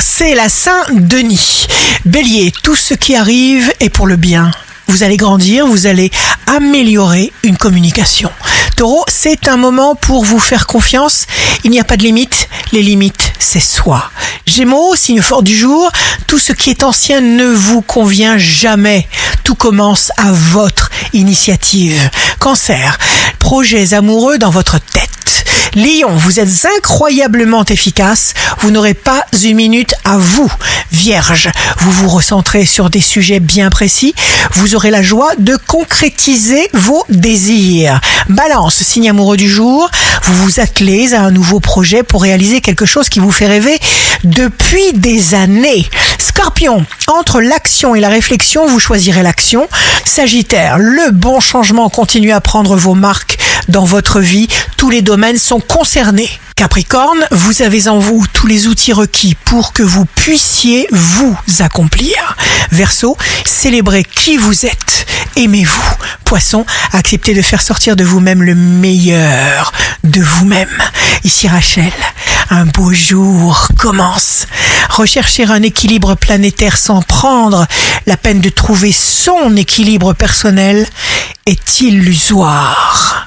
c'est la Saint-Denis. Bélier, tout ce qui arrive est pour le bien. Vous allez grandir, vous allez améliorer une communication. Taureau, c'est un moment pour vous faire confiance. Il n'y a pas de limite. Les limites, c'est soi. Gémeaux, signe fort du jour, tout ce qui est ancien ne vous convient jamais. Tout commence à votre initiative. Cancer, projets amoureux dans votre tête. Lion, vous êtes incroyablement efficace. Vous n'aurez pas une minute à vous. Vierge, vous vous recentrez sur des sujets bien précis. Vous aurez la joie de concrétiser vos désirs. Balance, signe amoureux du jour. Vous vous attelez à un nouveau projet pour réaliser quelque chose qui vous fait rêver depuis des années. Scorpion, entre l'action et la réflexion, vous choisirez l'action. Sagittaire, le bon changement continue à prendre vos marques dans votre vie. Tous les domaines sont concernés. Capricorne, vous avez en vous tous les outils requis pour que vous puissiez vous accomplir. Verseau, célébrez qui vous êtes. Aimez-vous. Poisson, acceptez de faire sortir de vous-même le meilleur de vous-même. Ici Rachel, un beau jour commence. Rechercher un équilibre planétaire sans prendre la peine de trouver son équilibre personnel est illusoire.